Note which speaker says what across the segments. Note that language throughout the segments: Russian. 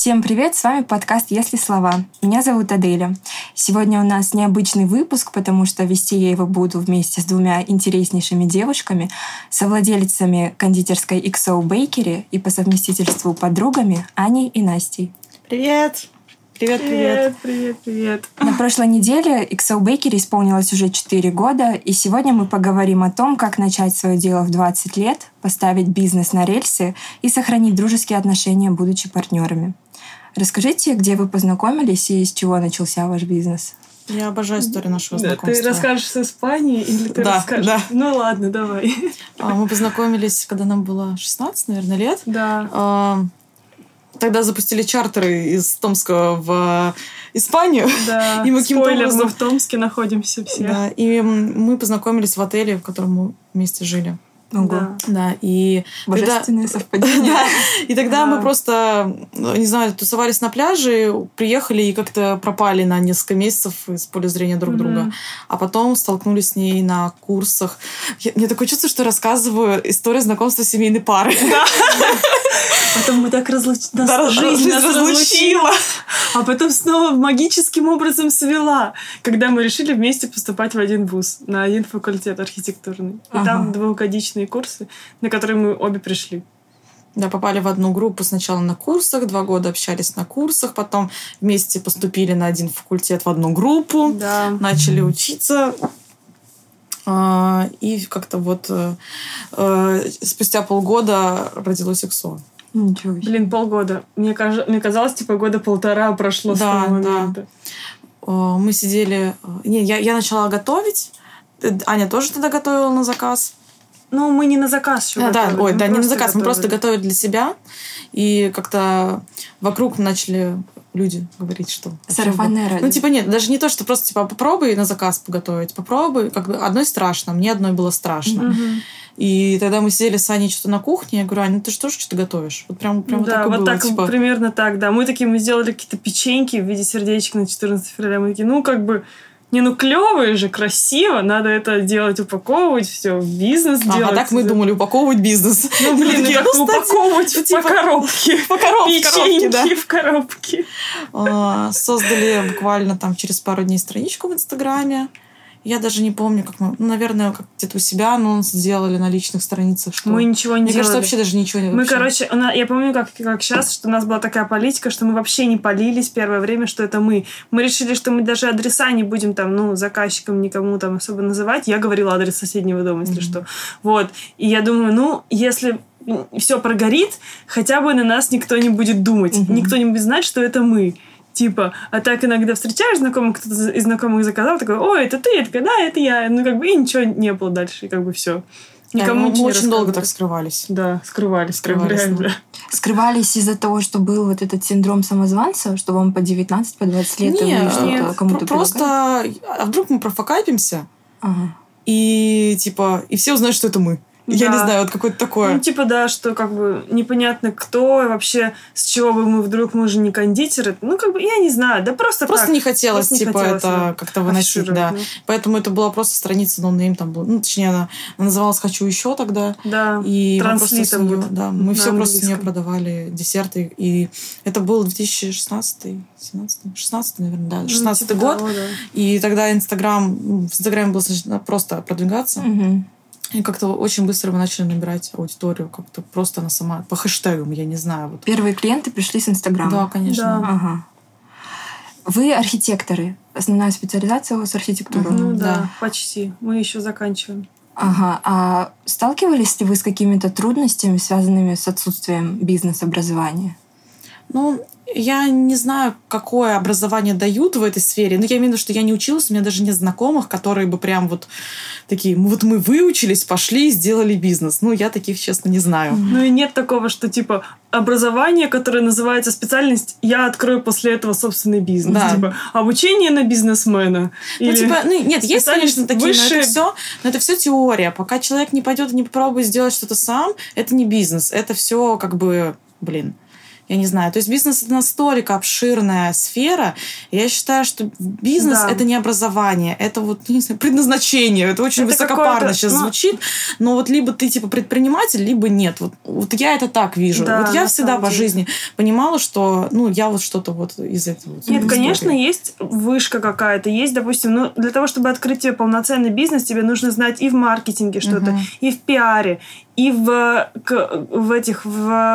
Speaker 1: Всем привет, с вами подкаст «Если слова». Меня зовут Аделя. Сегодня у нас необычный выпуск, потому что вести я его буду вместе с двумя интереснейшими девушками, совладельцами кондитерской XO Bakery и по совместительству подругами Аней и Настей.
Speaker 2: Привет! Привет, привет.
Speaker 3: Привет, привет.
Speaker 1: На прошлой неделе XO Bakery исполнилось уже 4 года, и сегодня мы поговорим о том, как начать свое дело в 20 лет, поставить бизнес на рельсы и сохранить дружеские отношения, будучи партнерами. Расскажите, где вы познакомились и с чего начался ваш бизнес?
Speaker 2: Я обожаю историю нашего
Speaker 3: Да,
Speaker 2: знакомства.
Speaker 3: ты расскажешь с Испании или ты
Speaker 2: Да,
Speaker 3: расскажешь?
Speaker 2: да.
Speaker 3: Ну ладно, давай.
Speaker 2: А, Мы познакомились, когда нам было 16, наверное, лет.
Speaker 3: Да.
Speaker 2: А, Тогда запустили чартеры из Томска в Испанию.
Speaker 3: Да.
Speaker 2: И мы каким-то
Speaker 3: Спойлер, мы
Speaker 2: образом-
Speaker 3: в Томске находимся все.
Speaker 2: Да, и мы познакомились в отеле, в котором мы вместе жили.
Speaker 1: Ого.
Speaker 3: Да.
Speaker 2: Да, и тогда-
Speaker 1: Божественное совпадение.
Speaker 2: Да. И тогда
Speaker 3: Да.
Speaker 2: мы просто, ну, не знаю, тусовались на пляже, приехали и как-то пропали на несколько месяцев из поля зрения друг друга. А потом столкнулись с ней на курсах. Я- мне такое чувство, что рассказываю историю знакомства семейной пары.
Speaker 3: Потом мы так разлучились.
Speaker 2: Да,
Speaker 3: жизнь нас
Speaker 2: разлучила.
Speaker 3: А потом снова магическим образом свела. Когда мы решили вместе поступать в один вуз, на один факультет архитектурный. И
Speaker 1: Ага.
Speaker 3: там двухгодичные курсы, на которые мы обе пришли.
Speaker 2: Да, попали в одну группу сначала на курсах, два года общались на курсах, потом вместе поступили на один факультет в одну группу.
Speaker 3: Да.
Speaker 2: начали учиться. А, И как-то вот э, э, спустя полгода родилось ИКСО.
Speaker 1: Ничего себе.
Speaker 3: Блин, полгода. Мне, каж... Мне казалось, типа, года полтора прошло с
Speaker 2: Да,
Speaker 3: того
Speaker 2: да.
Speaker 3: момента.
Speaker 2: Э, Мы сидели... э, Не, я, я начала готовить. Аня тоже тогда готовила на заказ.
Speaker 3: Ну, мы не на заказ еще
Speaker 2: А, да,
Speaker 3: готовили,
Speaker 2: ой,
Speaker 3: мы
Speaker 2: да, не на заказ, мы просто
Speaker 3: готовили.
Speaker 2: готовили для себя. И как-то вокруг начали люди говорить, что... вообще
Speaker 1: Сарафанное радио.
Speaker 2: Ну, типа, нет, даже не то, что просто, типа, попробуй на заказ поготовить. Попробуй. Как бы одной страшно, мне одной было страшно.
Speaker 3: Мгм.
Speaker 2: И тогда мы сидели с Аней что-то на кухне, я говорю, Аня, ну ты же тоже что-то готовишь? Вот прям, прям
Speaker 3: да,
Speaker 2: вот
Speaker 3: вот
Speaker 2: так и
Speaker 3: так,
Speaker 2: было, типа.
Speaker 3: примерно так, да. Мы такие, мы сделали какие-то печеньки в виде сердечек на 14 февраля. Мы такие, ну, как бы, не, ну, клевые же, красиво, надо это делать, упаковывать, все, бизнес
Speaker 2: А,
Speaker 3: делать.
Speaker 2: а так мы думали упаковывать бизнес.
Speaker 3: Ну, блин, ну, как
Speaker 2: ну,
Speaker 3: упаковывать
Speaker 2: ну,
Speaker 3: по
Speaker 2: типа,
Speaker 3: коробке.
Speaker 2: По коробке, коробке, да.
Speaker 3: В коробке.
Speaker 2: А, Создали буквально там через пару дней страничку в Инстаграме. Я даже не помню, как мы, ну, наверное, как где-то у себя анонс сделали на личных страницах. Что...
Speaker 3: Мы ничего не
Speaker 2: Мне
Speaker 3: делали.
Speaker 2: кажется, вообще даже ничего не
Speaker 3: Мы,
Speaker 2: вообще.
Speaker 3: короче, у нас- я помню, как, как сейчас, что у нас была такая политика, что мы вообще не полились первое время, что это мы. Мы решили, что мы даже адреса не будем там, ну, заказчикам никому там особо называть. Я говорила адрес соседнего дома, если
Speaker 2: Мгм.
Speaker 3: что. Вот. И я думаю, ну, если все прогорит, хотя бы на нас никто не будет думать.
Speaker 1: Мгм.
Speaker 3: Никто не будет знать, что это мы. Типа, а так иногда встречаешь знакомых, кто-то из знакомых заказал, такой, ой, это ты, я такая, да, это я. Ну, как бы, и ничего не было дальше, и как бы все.
Speaker 2: Да,
Speaker 3: Никому
Speaker 2: мы,
Speaker 3: ничего
Speaker 2: мы
Speaker 3: не
Speaker 2: очень долго так скрывались.
Speaker 3: Да, скрывались, прям
Speaker 2: Скрывались,
Speaker 3: реально.
Speaker 2: да.
Speaker 1: Скрывались из-за того, что был вот этот синдром самозванца, что вам по 19, по 20 лет и
Speaker 2: Не,
Speaker 1: вы
Speaker 2: нет,
Speaker 1: кому-то
Speaker 2: про- просто, а вдруг мы
Speaker 1: профакапимся? Ага.
Speaker 2: и типа, и все узнают, что это мы. Я
Speaker 3: Да.
Speaker 2: не знаю, вот какое-то такое.
Speaker 3: Ну, типа, да, что как бы непонятно кто, и вообще с чего бы мы вдруг, мы же не кондитеры. Ну, как бы, я не знаю, да просто
Speaker 2: Просто
Speaker 3: так.
Speaker 2: не хотелось,
Speaker 3: Просто не
Speaker 2: типа,
Speaker 3: хотелось,
Speaker 2: это
Speaker 3: да,
Speaker 2: как-то выносить, да.
Speaker 3: афишировать,
Speaker 2: Поэтому это была просто страница no name, там был, ну, точнее, она, она называлась «Хочу еще» тогда.
Speaker 3: ну. Да.
Speaker 2: И мы просто с
Speaker 3: Транслитом
Speaker 2: неё-
Speaker 3: вот
Speaker 2: да, мы все просто с нее
Speaker 3: английском.
Speaker 2: продавали десерты. И это был 2016 17 16 наверное, да, 16
Speaker 3: Ну, типа
Speaker 2: год.
Speaker 3: того, да.
Speaker 2: И тогда Инстаграм, ну, в Инстаграме было просто продвигаться.
Speaker 1: Мгм.
Speaker 2: И как-то очень быстро мы начали набирать аудиторию. Как-то просто она сама, по хэштегам, я не знаю. Вот.
Speaker 1: Первые клиенты пришли с Инстаграма.
Speaker 2: Да, конечно.
Speaker 3: Да.
Speaker 1: Ага. Вы архитекторы. Основная специализация у вас архитектура.
Speaker 3: Ну да,
Speaker 2: да.
Speaker 3: почти. Мы еще заканчиваем.
Speaker 1: Ага. А сталкивались ли вы с какими-то трудностями, связанными с отсутствием бизнес-образования?
Speaker 2: Ну, я не знаю, какое образование дают в этой сфере. Но я имею в виду, что я не училась, у меня даже нет знакомых, которые бы прям вот такие, «Ну, вот мы выучились, пошли и сделали бизнес. Ну, я таких, честно, не знаю.
Speaker 3: Ну и нет такого, что типа образование, которое называется специальность, я открою после этого собственный бизнес.
Speaker 2: Да.
Speaker 3: Типа обучение на бизнесмена.
Speaker 2: Ну,
Speaker 3: Или-
Speaker 2: типа, ну, нет, есть, конечно, такие, но
Speaker 3: высшая-
Speaker 2: это все, но это все теория. Пока человек не пойдет и не попробует сделать что-то сам, это не бизнес. Это все как бы, блин, я не знаю. То есть бизнес это настолько обширная сфера. Я считаю, что бизнес
Speaker 3: Да.
Speaker 2: это не образование, это вот не знаю, предназначение. Это очень
Speaker 3: Это
Speaker 2: высокопарно сейчас
Speaker 3: ну-
Speaker 2: звучит, но вот либо ты типа предприниматель, либо нет. Вот, вот я это так вижу.
Speaker 3: Да,
Speaker 2: вот я всегда по
Speaker 3: деле.
Speaker 2: жизни понимала, что ну я вот что-то вот из этого.
Speaker 3: Нет,
Speaker 2: истории.
Speaker 3: конечно, есть вышка какая-то, есть, допустим, ну, для того, чтобы открыть тебе полноценный бизнес, тебе нужно знать и в маркетинге что-то,
Speaker 2: Мгм.
Speaker 3: и в пиаре, и в, к- в этих, в,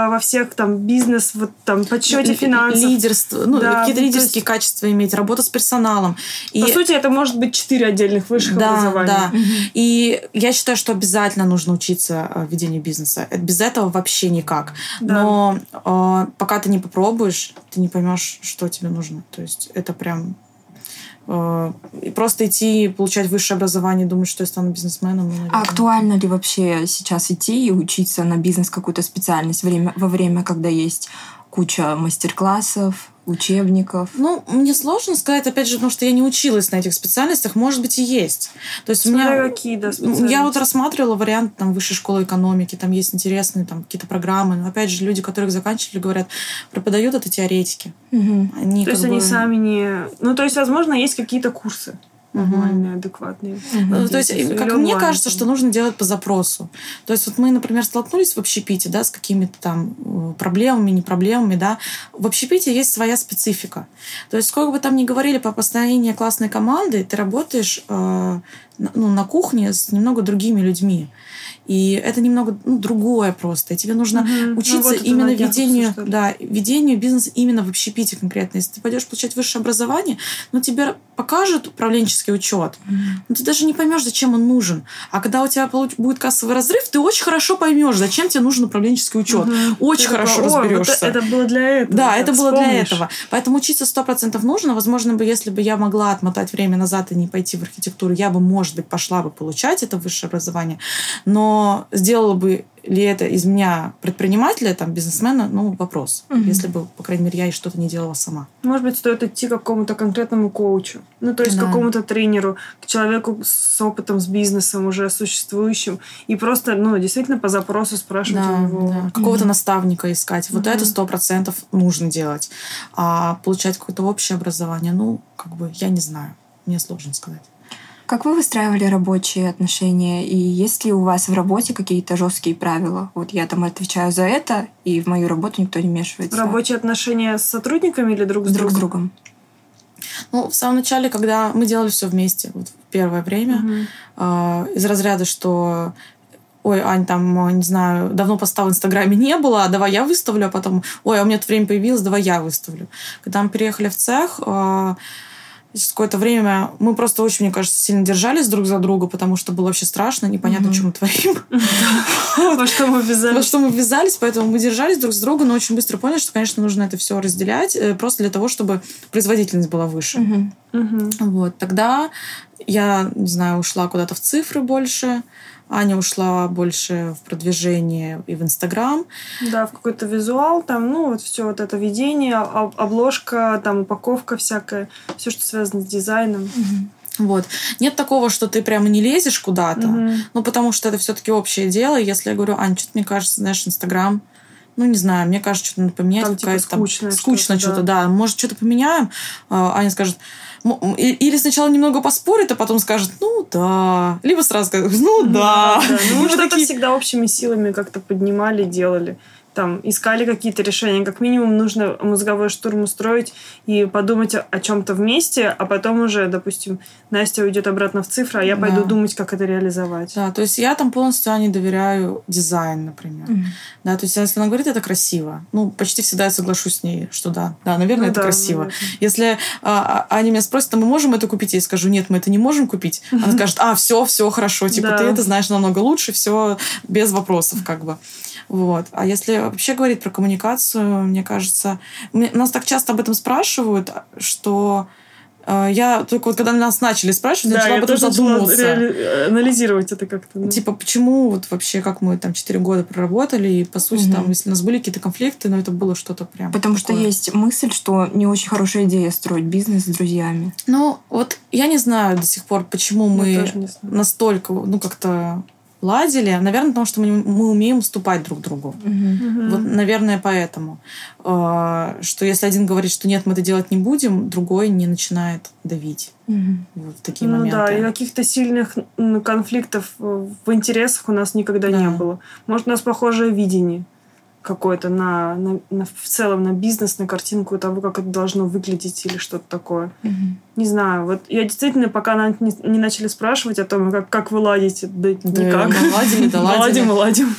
Speaker 3: во всех там бизнес, вот там подсчете
Speaker 2: Ли-
Speaker 3: финансов.
Speaker 2: Лидерство, ну,
Speaker 3: Да,
Speaker 2: какие-то
Speaker 3: то
Speaker 2: лидерские
Speaker 3: есть-
Speaker 2: качества иметь, работа с персоналом. И
Speaker 3: По сути, это может быть четыре отдельных высших
Speaker 2: да,
Speaker 3: образования.
Speaker 2: да. И я считаю, что обязательно нужно учиться э, ведению бизнеса. Это- Без этого вообще никак.
Speaker 3: Да.
Speaker 2: Но э, пока ты не попробуешь, ты не поймешь, что тебе нужно. То есть это прям э, и просто идти получать высшее образование, думать, что я стану бизнесменом. ну,
Speaker 1: А
Speaker 2: наверное.
Speaker 1: актуально ли вообще сейчас идти и учиться на бизнес какую-то специальность время, во время, когда есть куча мастер-классов, учебников?
Speaker 2: Ну, мне сложно сказать, опять же, потому что я не училась на этих специальностях. Может быть, и есть. То есть у
Speaker 3: Смотря
Speaker 2: меня...
Speaker 3: какие, да,
Speaker 2: Я вот рассматривала вариант там высшей школы экономики, там есть интересные там какие-то программы, но опять же люди, которые их заканчивали, говорят, преподают это теоретики.
Speaker 1: Мгм.
Speaker 2: Они
Speaker 3: То есть
Speaker 2: как
Speaker 3: они
Speaker 2: бы-
Speaker 3: сами не... Ну, то есть, возможно, есть какие-то курсы Нормальные, адекватные.
Speaker 2: Ну, То есть,
Speaker 3: Или
Speaker 2: как мне кажется, что нужно делать по запросу. То есть, вот мы, например, столкнулись в общепите, да, с какими-то там э, проблемами, не проблемами, да. В общепите есть своя специфика. То есть, сколько бы там ни говорили по построению классной команды, ты работаешь э, ну, на кухне с немного другими людьми. И это немного ну, другое просто. И тебе нужно.
Speaker 3: Ну,
Speaker 2: учиться
Speaker 3: вот это
Speaker 2: именно ведению, да, ведению бизнеса именно в общепите конкретно. Если ты пойдешь получать высшее образование, ну, тебе покажут управленческий учет, но ты даже не поймешь, зачем он нужен. А когда у тебя будет кассовый разрыв, ты очень хорошо поймешь, зачем тебе нужен управленческий учет.
Speaker 3: Мгм.
Speaker 2: Очень
Speaker 3: Ты
Speaker 2: хорошо
Speaker 3: такой, «О, вот
Speaker 2: разберешься.
Speaker 3: это было для этого.
Speaker 2: Да, это было для
Speaker 3: вспомнишь.
Speaker 2: этого. Поэтому учиться сто процентов нужно. Возможно, бы, если бы я могла отмотать время назад и не пойти в архитектуру, я бы, может быть, пошла бы получать это высшее образование. Но сделала бы ли это из меня предпринимателя, там, бизнесмена, ну, вопрос.
Speaker 1: Мгм.
Speaker 2: Если бы, по крайней мере, я и что-то не делала сама.
Speaker 3: Может быть, стоит идти к какому-то конкретному коучу. Ну, то есть
Speaker 2: Да.
Speaker 3: к какому-то тренеру, к человеку с опытом, с бизнесом уже существующим. И просто, ну, действительно по запросу спрашивать у него.
Speaker 2: да. Какого-то наставника искать. Вот
Speaker 3: Мгм.
Speaker 2: это сто процентов нужно делать. А получать какое-то общее образование, ну, как бы, я не знаю. Мне сложно сказать.
Speaker 1: Как вы выстраивали рабочие отношения? И есть ли у вас в работе какие-то жесткие правила? Вот я там отвечаю за это, и в мою работу никто не вмешивается.
Speaker 3: Рабочие отношения с сотрудниками или друг с,
Speaker 1: друг с
Speaker 3: другом?
Speaker 1: другом.
Speaker 2: Ну, в самом начале, когда мы делали все вместе, вот в первое время,
Speaker 3: Мгм.
Speaker 2: э, из разряда, что ой, Ань, там, не знаю, давно поста в Инстаграме не было, а давай я выставлю, а потом, ой, а у меня тут время появилось, давай я выставлю. Когда мы переехали в цех, э, через какое-то время мы просто очень, мне кажется, сильно держались друг за друга, потому что было вообще страшно, непонятно,
Speaker 1: Мгм.
Speaker 2: что мы творим.
Speaker 3: Во что мы
Speaker 2: Во
Speaker 3: ввязались?
Speaker 2: что мы ввязались, поэтому мы держались друг с другом, но очень быстро поняли, что, конечно, нужно это все разделять, э, просто для того, чтобы производительность была выше. Вот, тогда я, не знаю, ушла куда-то в цифры больше, Аня ушла больше в продвижение и в Инстаграм.
Speaker 3: Да, в какой-то визуал, там, ну, вот все вот это видение, об- обложка, там, упаковка всякая, все, что связано с дизайном.
Speaker 1: Мгм.
Speaker 2: Вот. Нет такого, что ты прямо не лезешь куда-то,
Speaker 3: Мгм.
Speaker 2: ну, потому что это все-таки общее дело. Если я говорю, Ань, что-то мне кажется, знаешь, Инстаграм, ну, не знаю, мне кажется, что-то надо поменять.
Speaker 3: Там, типа,
Speaker 2: какая-то там скучно
Speaker 3: что-то,
Speaker 2: что-то,
Speaker 3: да.
Speaker 2: да. Может, что-то поменяем? А, Аня скажет, «М, и- или сначала немного поспорит, а потом скажет, ну, да. Либо сразу скажет, ну, да.
Speaker 3: да. Ну, мы что-то
Speaker 2: такие-
Speaker 3: всегда общими силами как-то поднимали, делали. Там, искали какие-то решения. Как минимум, нужно мозговой штурм устроить и подумать о, чем-то вместе, а потом уже, допустим, Настя уйдет обратно в цифры, а я пойду
Speaker 2: Да.
Speaker 3: думать, как это реализовать.
Speaker 2: Да, то есть я там полностью Ане доверяю дизайн, например.
Speaker 1: Мгм.
Speaker 2: Да, то есть если она говорит, это красиво, ну, почти всегда я соглашусь с ней, что да, да, наверное,
Speaker 3: Ну
Speaker 2: это
Speaker 3: да,
Speaker 2: красиво.
Speaker 3: наверное.
Speaker 2: Если а, а, Аня меня спросит, а мы можем это купить? Я ей скажу, нет, мы это не можем купить. Она скажет, а, все, все хорошо, типа,
Speaker 3: Да.
Speaker 2: ты это знаешь намного лучше, все без вопросов, как бы. Вот. А если вообще говорить про коммуникацию, мне кажется, нас так часто об этом спрашивают, что э, я только вот когда нас начали спрашивать,
Speaker 3: Да,
Speaker 2: начала
Speaker 3: я
Speaker 2: об этом
Speaker 3: тоже начала
Speaker 2: задумываться.
Speaker 3: реали- анализировать это как-то. ну.
Speaker 2: Типа, почему вот вообще, как мы там 4 года проработали, и по сути,
Speaker 1: Мгм.
Speaker 2: там, если у нас были какие-то конфликты, но это было что-то прям
Speaker 1: Потому что
Speaker 2: такое.
Speaker 1: есть мысль, что не очень хорошая идея строить бизнес с друзьями.
Speaker 2: Ну, вот я не знаю до сих пор, почему
Speaker 3: Я
Speaker 2: мы настолько, ну, как-то ладили. Наверное, потому что мы, мы умеем уступать друг другу.
Speaker 1: Мгм.
Speaker 2: Вот, наверное, поэтому. Э, Что если один говорит, что нет, мы это делать не будем, другой не начинает давить.
Speaker 1: Мгм.
Speaker 2: Вот в такие
Speaker 3: ну
Speaker 2: моменты.
Speaker 3: да, и каких-то сильных конфликтов э, в интересах у нас никогда не
Speaker 2: Да.
Speaker 3: было. Может, у нас похожее видение какое-то на, на, на- в целом на бизнес, на картинку того, как это должно выглядеть или что-то такое.
Speaker 1: Мгм.
Speaker 3: Не знаю. Вот я действительно, пока не, не начали спрашивать о том, как, как вы ладите, да,
Speaker 2: Да,
Speaker 3: никак.
Speaker 2: мы ладили, да.
Speaker 3: Ладим ладим.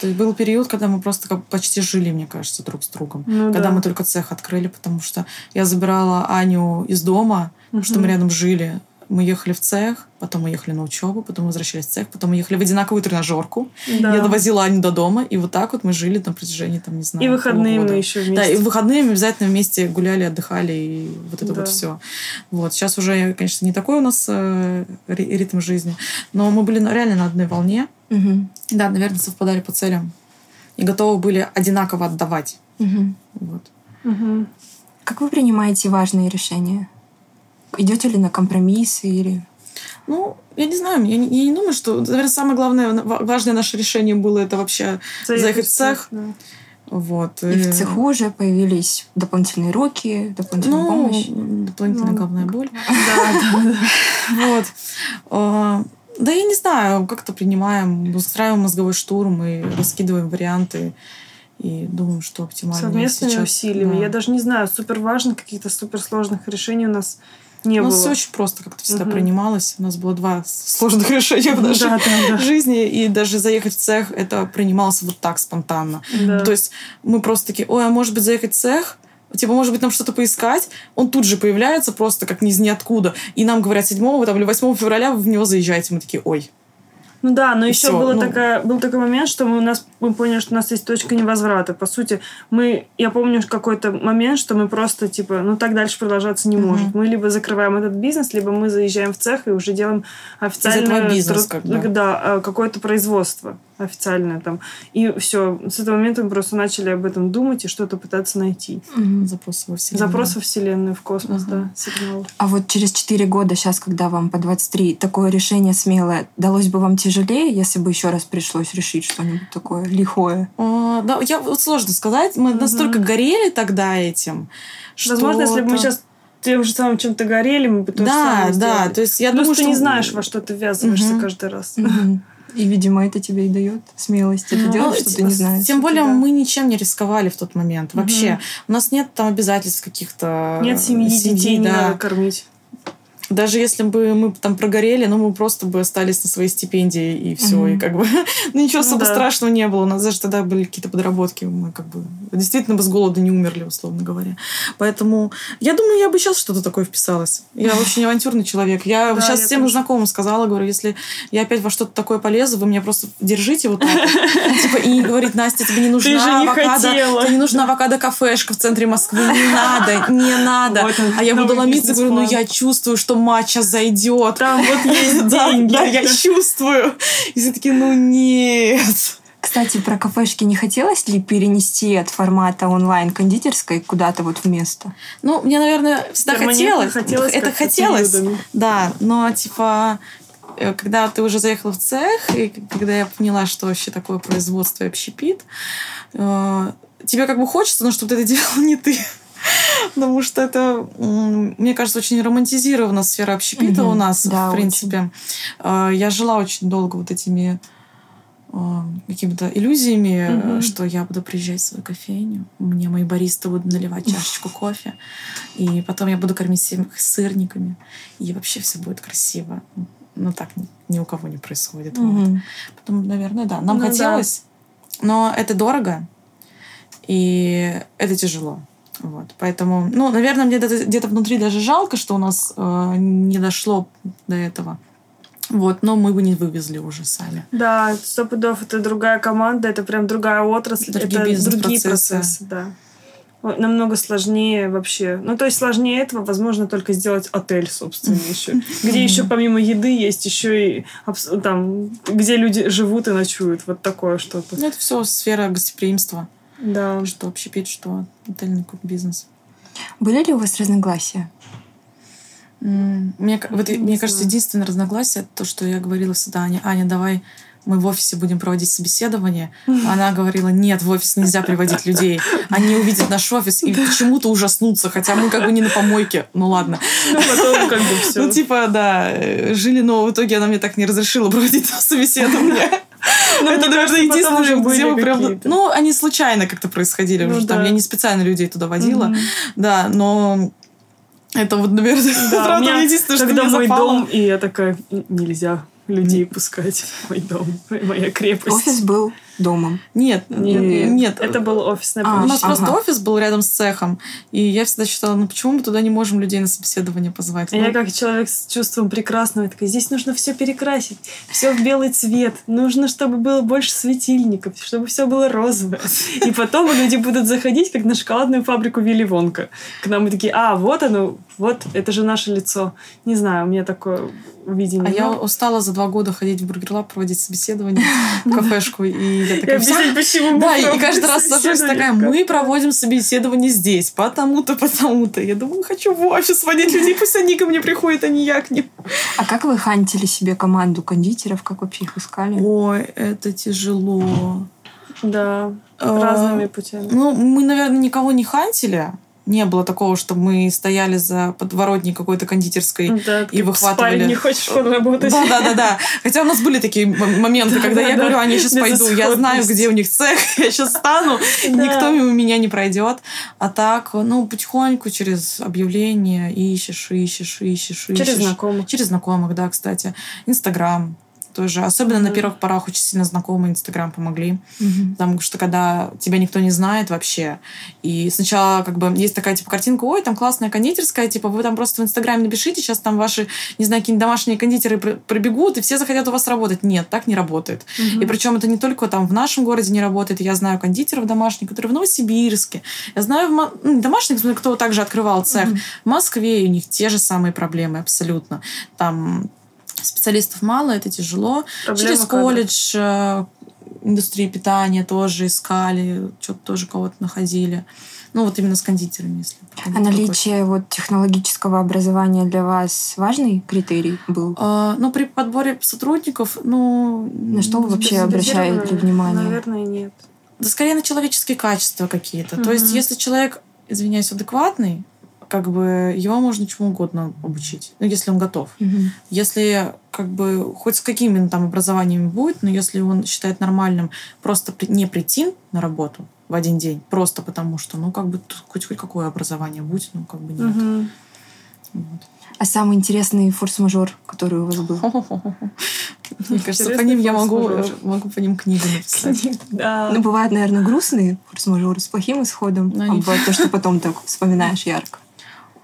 Speaker 2: То есть был период, когда мы просто как почти жили, мне кажется, друг с другом.
Speaker 3: Ну
Speaker 2: когда
Speaker 3: да.
Speaker 2: мы только цех открыли, потому что я забирала Аню из дома, потому что мы рядом жили. Мы ехали в цех, потом мы ехали на учебу, потом возвращались в цех, потом мы ехали в одинаковую тренажерку.
Speaker 3: Да.
Speaker 2: Я довозила Аню до дома, и вот так вот мы жили на протяжении, там, не знаю,
Speaker 3: И выходные
Speaker 2: полгода.
Speaker 3: мы еще вместе.
Speaker 2: Да, и в выходные мы обязательно вместе гуляли, отдыхали, и вот это
Speaker 3: Да.
Speaker 2: вот все. Вот. Сейчас уже, конечно, не такой у нас э, ри- ритм жизни, но мы были реально на одной волне.
Speaker 1: Мгм.
Speaker 2: Да, наверное, совпадали по целям. И готовы были одинаково отдавать.
Speaker 1: Мгм.
Speaker 2: Вот.
Speaker 3: Мгм.
Speaker 1: Как вы принимаете важные решения? Идете ли на компромиссы или...
Speaker 2: Ну, я не знаю, я не, я не думаю, что, наверное, самое главное, ва- важное наше решение было это вообще заехать в цех.
Speaker 3: да.
Speaker 2: Вот.
Speaker 1: И в цеху уже появились дополнительные руки, дополнительная
Speaker 2: ну,
Speaker 1: помощь?
Speaker 2: дополнительная
Speaker 3: Ну,
Speaker 2: головная боль.
Speaker 3: Да, да, да.
Speaker 2: Вот. А, Да я не знаю, как-то принимаем, устраиваем мозговой штурм и раскидываем варианты и думаем, что оптимально
Speaker 3: Совместными
Speaker 2: сейчас.
Speaker 3: усилиями.
Speaker 2: Да.
Speaker 3: Я даже не знаю, супер важных каких-то суперсложных решений у нас не
Speaker 2: У нас
Speaker 3: было.
Speaker 2: все очень просто как-то всегда
Speaker 3: Мгм.
Speaker 2: принималось. У нас было два сложных решения в нашей
Speaker 3: Да, да, да.
Speaker 2: жизни, и даже заехать в цех это принималось вот так спонтанно.
Speaker 3: Да.
Speaker 2: То есть мы просто такие, ой, а может быть заехать в цех? Типа, может быть, нам что-то поискать? Он тут же появляется просто как ни из ниоткуда. И нам говорят 7 там, или 8 февраля вы в него заезжаете. Мы такие, ой.
Speaker 3: Ну да, но
Speaker 2: И
Speaker 3: еще
Speaker 2: всё,
Speaker 3: было
Speaker 2: ну.
Speaker 3: такая, был такой момент, что мы, у нас, мы поняли, что у нас есть точка невозврата. По сути, мы, я помню какой-то момент, что мы просто, типа, ну так дальше продолжаться не
Speaker 2: Мгм.
Speaker 3: может. Мы либо закрываем этот бизнес, либо мы заезжаем в цех и уже делаем официальное...
Speaker 2: этого бизнес
Speaker 3: труд-
Speaker 2: как бы.
Speaker 3: Да, э, какое-то производство официальное там. И все, с этого момента мы просто начали об этом думать и что-то пытаться найти.
Speaker 1: Мгм.
Speaker 2: Запрос во вселенную.
Speaker 3: Запрос во Вселенную, в космос,
Speaker 2: Ага.
Speaker 3: да, сигнал.
Speaker 1: А вот через 4 года, сейчас, когда вам по 23, такое решение смелое, далось бы вам тяжелее, если бы еще раз пришлось решить что-нибудь такое лихое?
Speaker 2: А, да, я вот сложно сказать. Мы
Speaker 3: Мгм.
Speaker 2: настолько горели тогда этим, что...
Speaker 3: Возможно, если бы мы сейчас тем же самым чем-то горели, мы бы то же
Speaker 2: Да,
Speaker 3: самое
Speaker 2: да.
Speaker 3: сделали.
Speaker 2: То есть я
Speaker 3: Плюс
Speaker 2: думаю,
Speaker 3: ты
Speaker 2: что...
Speaker 3: не знаешь, во что ты ввязываешься
Speaker 2: Мгм.
Speaker 3: каждый раз.
Speaker 1: Мгм. И, видимо, это тебе и дает смелость это
Speaker 3: Ну,
Speaker 1: делать, что ты не знаешь.
Speaker 2: Тем более
Speaker 3: Да.
Speaker 2: мы ничем не рисковали в тот момент. Вообще.
Speaker 3: Мгм.
Speaker 2: У нас нет там обязательств каких-то...
Speaker 3: Нет семьи, детей не
Speaker 2: да.
Speaker 3: надо кормить.
Speaker 2: Даже если бы мы там прогорели, ну, мы просто бы остались на своей стипендии, и все.
Speaker 1: Мгм.
Speaker 2: И как бы ну, ничего
Speaker 3: Ну
Speaker 2: особо
Speaker 3: да.
Speaker 2: страшного не было. У нас даже тогда были какие-то подработки. Мы как бы действительно бы с голода не умерли, условно говоря. Поэтому я думаю, я бы сейчас что-то такое вписалась. Я очень авантюрный человек. Я
Speaker 3: Да,
Speaker 2: сейчас
Speaker 3: я
Speaker 2: всем
Speaker 3: тоже.
Speaker 2: знакомым сказала, говорю, если я опять во что-то такое полезу, вы меня просто держите вот так. Типа, и говорить, Настя, тебе не нужна авокадо. Тебе не нужна авокадо-кафешка в центре Москвы. Не надо, не надо. А я буду ломиться, говорю, ну я чувствую, что матча зайдет.
Speaker 3: Там вот есть деньги.
Speaker 2: Я чувствую. И все такие, ну нет.
Speaker 1: Кстати, про кафешки не хотелось ли перенести от формата онлайн-кондитерской куда-то вот в место?
Speaker 2: Ну, мне, наверное, всегда хотелось.
Speaker 3: хотелось
Speaker 2: Это хотелось. Да, но типа э, когда ты уже заехала в цех, и когда я поняла, что вообще такое производство и общепит, э, тебе как бы хочется, но чтобы ты это делал не ты. Потому что это, мне кажется, очень романтизирована сфера общепита у нас,
Speaker 1: Да,
Speaker 2: в принципе. Э, Я жила очень долго вот этими э, какими-то иллюзиями,
Speaker 3: Мгм.
Speaker 2: что я буду приезжать в свою кофейню, мне мои баристы будут наливать чашечку кофе, и потом я буду кормить всех сырниками, и вообще все будет красиво. Ну, так ни, ни у кого не происходит. вот.
Speaker 1: Мгм.
Speaker 2: Потом, наверное, да, нам
Speaker 3: Ну да.
Speaker 2: хотелось, но это дорого, и это тяжело. Вот. Поэтому, ну, наверное, мне где-то, внутри даже жалко, что у нас э, не дошло до этого. Вот, но мы бы не вывезли уже сами.
Speaker 3: Да, сто пудов это другая команда, это прям другая отрасль,
Speaker 2: Другие
Speaker 3: это другие процессы, да. Намного сложнее вообще. Ну, то есть сложнее этого, возможно, только сделать отель, собственно, еще. Где еще помимо еды есть еще и там, где люди живут и ночуют. Вот такое что-то.
Speaker 2: Ну, это все сфера гостеприимства.
Speaker 3: Да.
Speaker 2: Что общепит, что отельный бизнес.
Speaker 1: Были ли у вас разногласия?
Speaker 2: Мне, вот, мне кажется, единственное разногласие то, что я говорила всегда Аня, Аня, давай мы в офисе будем проводить собеседование. Она говорила, нет, в офис нельзя приводить людей. Они увидят наш офис и почему-то ужаснутся, хотя мы как бы не на помойке. Ну ладно.
Speaker 3: Ну, потом как бы все.
Speaker 2: Ну типа, да, жили, но в итоге она мне так не разрешила проводить собеседование.
Speaker 3: Ну,
Speaker 2: это, наверное, единственное, где мы прям... Ну, они случайно как-то происходили.
Speaker 3: Ну
Speaker 2: уже там
Speaker 3: да.
Speaker 2: я не специально людей туда водила.
Speaker 3: Мгм.
Speaker 2: Да, но это вот, наверное,
Speaker 3: Да,
Speaker 2: правда,
Speaker 3: меня,
Speaker 2: единственное, что
Speaker 3: когда мой
Speaker 2: запало.
Speaker 3: дом, и я такая, «Н- нельзя людей пускать в мой дом, моя крепость.
Speaker 1: Офис был домом.
Speaker 2: Нет,
Speaker 3: Нет,
Speaker 2: нет, нет.
Speaker 3: это был офисное
Speaker 1: А,
Speaker 2: У нас
Speaker 3: помещение.
Speaker 2: просто
Speaker 1: Ага.
Speaker 2: офис был рядом с цехом, и я всегда считала, ну почему мы туда не можем людей на собеседование позвать?
Speaker 3: А
Speaker 2: Ну,
Speaker 3: я как человек с чувством прекрасного, такая, здесь нужно все перекрасить, все в белый цвет, нужно, чтобы было больше светильников, чтобы все было розовое. И потом люди будут заходить, как на шоколадную фабрику Вилли Вонка. К нам и такие, а, вот оно, вот, это же наше лицо. Не знаю, у меня такое видение.
Speaker 2: А я устала за два года ходить в Бургерлаб, проводить собеседование в кафешку, и я такая... «Все
Speaker 3: объяснять, почему
Speaker 2: Да, и каждый раз сажусь такая, мы
Speaker 3: кафе».
Speaker 2: проводим собеседование здесь, потому-то, потому-то. Я думаю, хочу в офис водить людей, пусть они ко мне приходят, а не я к ним.
Speaker 1: А как вы хантили себе команду кондитеров? Как вообще их искали?
Speaker 2: Ой, это тяжело.
Speaker 3: Да,
Speaker 2: А,
Speaker 3: разными путями.
Speaker 2: Ну, мы, наверное, никого не хантили. Не было такого, что мы стояли за подворотней какой-то кондитерской
Speaker 3: Да,
Speaker 2: и
Speaker 3: как в
Speaker 2: выхватывали.
Speaker 3: спальне хочешь подработать.
Speaker 2: Да, да, да, да. Хотя у нас были такие моменты, когда я
Speaker 3: да,
Speaker 2: говорю, я сейчас пойду, я знаю, где у них цех, я сейчас стану, никто мимо меня не пройдет. А так, ну, потихоньку через объявления ищешь, ищешь, ищешь, ищешь.
Speaker 3: Через знакомых.
Speaker 2: Через знакомых, да, кстати. Инстаграм тоже. Особенно на первых порах очень сильно знакомые Инстаграм помогли.
Speaker 1: Мгм.
Speaker 2: Потому что когда тебя никто не знает вообще, и сначала как бы есть такая типа картинка, ой, там классная кондитерская, типа вы там просто в Инстаграме напишите, сейчас там ваши, не знаю, какие-нибудь домашние кондитеры пр- пробегут, и все захотят у вас работать. Нет, так не работает. И причем это не только там в нашем городе не работает. Я знаю кондитеров домашних, которые в Новосибирске. Я знаю в ну, домашних, кто также открывал цех. В Москве у них те же самые проблемы абсолютно. Там специалистов мало, это тяжело.
Speaker 3: Проблема
Speaker 2: Через
Speaker 3: кадров.
Speaker 2: колледж э, индустрии питания тоже искали, что-то тоже кого-то находили. Ну, вот именно с кондитерами, если.
Speaker 1: А наличие вот технологического образования для вас важный критерий был?
Speaker 2: А, ну, при подборе сотрудников, ну...
Speaker 1: На что вы вообще обращаете внимание?
Speaker 3: Наверное, нет.
Speaker 2: Да скорее на человеческие качества какие-то. То есть, если человек, извиняюсь, адекватный, как бы его можно чему угодно обучить, ну, если он готов.
Speaker 1: Мгм.
Speaker 2: Если как бы хоть с какими там образованиями будет, но если он считает нормальным просто при- не прийти на работу в один день, просто потому что, ну, как бы тут хоть, хоть какое образование будет, ну, как бы нет.
Speaker 3: Мгм.
Speaker 2: Вот.
Speaker 1: А самый интересный форс-мажор, который у вас был?
Speaker 2: Мне кажется, по ним я могу, могу по ним книгу написать.
Speaker 3: Да.
Speaker 1: Ну, бывают, наверное, грустные форс-мажоры с плохим исходом.
Speaker 2: Ну,
Speaker 1: А бывает то, что потом так вспоминаешь ярко.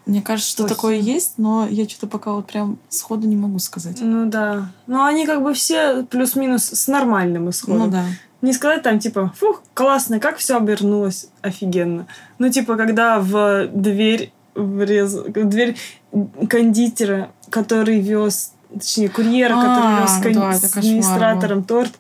Speaker 2: Мне кажется, что такое есть, но я что-то пока вот прям сходу не могу сказать.
Speaker 3: Ну да. Но они как бы все плюс-минус с нормальным исходом.
Speaker 2: Ну да.
Speaker 3: Не сказать там, типа, фух, классно, как все обернулось, офигенно. Ну, типа, когда в дверь врез... в дверь кондитера, который вез, точнее, курьера, который
Speaker 2: А,
Speaker 3: вез кон-
Speaker 2: да,
Speaker 3: с администратором торт,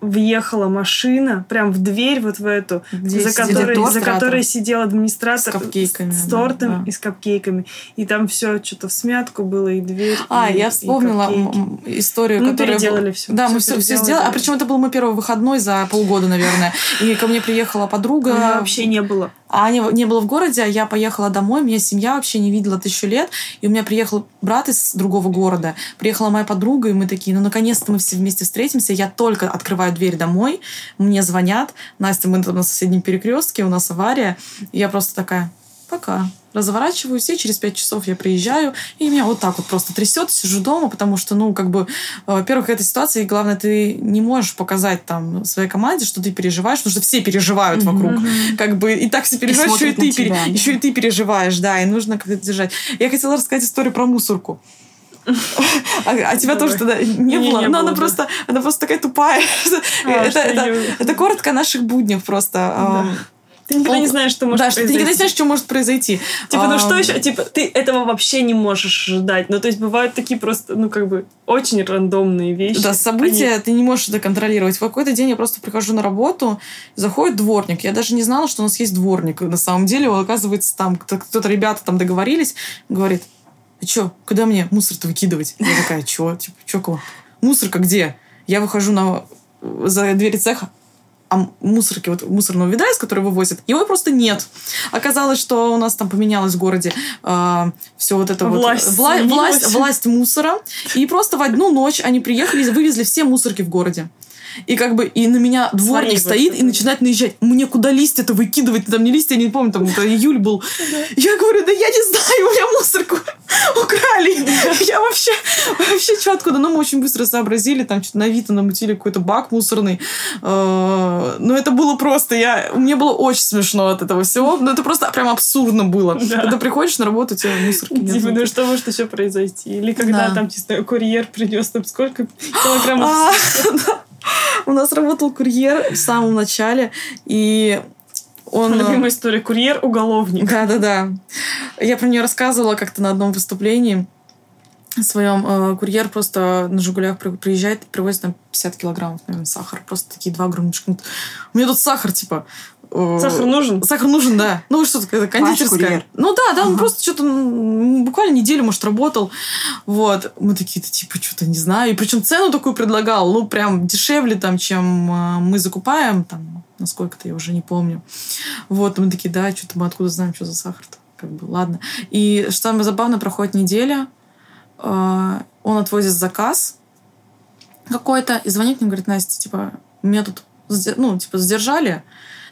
Speaker 3: въехала машина прям в дверь вот в эту,
Speaker 2: Где
Speaker 3: за которой, за которой сидел администратор
Speaker 2: С капкейками,
Speaker 3: с,
Speaker 2: да,
Speaker 3: тортом
Speaker 2: да.
Speaker 3: и с капкейками. И там все что-то в смятку было, и дверь.
Speaker 2: А,
Speaker 3: и-
Speaker 2: я
Speaker 3: и
Speaker 2: вспомнила м, историю,
Speaker 3: Мы
Speaker 2: которая...
Speaker 3: переделали всё.
Speaker 2: Да,
Speaker 3: Всё
Speaker 2: мы все, все сделали. А
Speaker 3: да.
Speaker 2: причем это был мой первый выходной за полгода, наверное. И ко мне приехала подруга.
Speaker 3: Меня вообще не было.
Speaker 2: А Ани не было в городе, а я поехала домой, меня семья вообще не видела тысячу лет, и у меня приехал брат из другого города, приехала моя подруга, и мы такие, ну, наконец-то мы все вместе встретимся, я только открываю дверь домой, мне звонят, Настя, мы там на соседнем перекрестке, у нас авария, и я просто такая, пока. Разворачиваюсь, и через пять часов я приезжаю, и меня вот так вот просто трясет, сижу дома, потому что, ну, как бы, э, во-первых, эта ситуация, и главное, ты не можешь показать там своей команде, что ты переживаешь, потому что все переживают вокруг. Как бы и так все переживают, еще и ты, пере-
Speaker 1: да.
Speaker 2: еще и ты переживаешь, да, и нужно как-то держать. Я хотела рассказать историю про мусорку. А, а тебя тоже тогда не было. Но
Speaker 3: было,
Speaker 2: она просто, она просто такая тупая.
Speaker 3: А,
Speaker 2: это, это, это коротко наших буднев просто.
Speaker 3: Ты никогда
Speaker 2: пол-
Speaker 3: не знаешь, что может
Speaker 2: да, что ты никогда не
Speaker 3: произойти.
Speaker 2: знаешь, что может произойти.
Speaker 3: Типа, ну что еще? Типа, ты этого вообще не можешь ожидать. Ну, то есть, бывают такие просто, ну, как бы, очень рандомные вещи.
Speaker 2: Да, события ты не можешь это контролировать. В какой-то день я просто прихожу на работу, заходит дворник. Я даже не знала, что у нас есть дворник. На самом деле, оказывается, там кто- кто-то, ребята там договорились, говорит, а что, куда мне мусор-то выкидывать? Я такая, что? Типа, что кого? Мусорка где? Я выхожу на за двери цеха, мусорки, вот мусорного ведра, из которого вывозят, его просто нет. Оказалось, что у нас там поменялось в городе э, все вот это
Speaker 3: власть,
Speaker 2: вот... Вла- власть, власть мусора. И просто в одну ночь они приехали и вывезли все мусорки в городе. И как бы и на меня дворник стоит и начинает наезжать. Мне куда листья-то выкидывать? Там не листья, я не помню, там это июль был. Я говорю, да я не знаю, у меня мусорку украли. Я вообще, вообще что откуда? Но ну, мы очень быстро сообразили, там что-то на Авито намутили какой-то бак мусорный. Э, но это было просто, я, мне было очень смешно от этого всего. Но это просто прям абсурдно было. Когда приходишь на работу, у тебя мусорки нет.
Speaker 3: Типа, ну что может еще произойти? Или когда там, чисто, курьер принес там сколько килограммов а,
Speaker 2: у нас работал курьер в самом начале, и он...
Speaker 3: Любимая история. Курьер-уголовник.
Speaker 2: Да-да-да. Я про нее рассказывала как-то на одном выступлении своем. Э, курьер просто на «Жигулях» приезжает и привозит нам 50 килограммов, наверное, сахара. Просто такие два огромных. У меня тут сахар, типа,
Speaker 3: Э, сахар нужен?
Speaker 2: Сахар нужен, да. Ну, что такое, кондитерская. Ну да, да, он просто что-то буквально неделю, может, работал. Вот. Мы такие-то, типа, что-то не знаю. И причем цену такую предлагал, ну, прям дешевле там, чем э, мы закупаем, там, насколько-то я уже не помню. Вот, мы такие, да, что-то мы откуда знаем, что за сахар-то. Как бы, ладно. И что самое забавное, проходит неделя, э, он отвозит заказ какой-то, и звонит мне, говорит, Настя, типа, меня тут, ну, типа, задержали,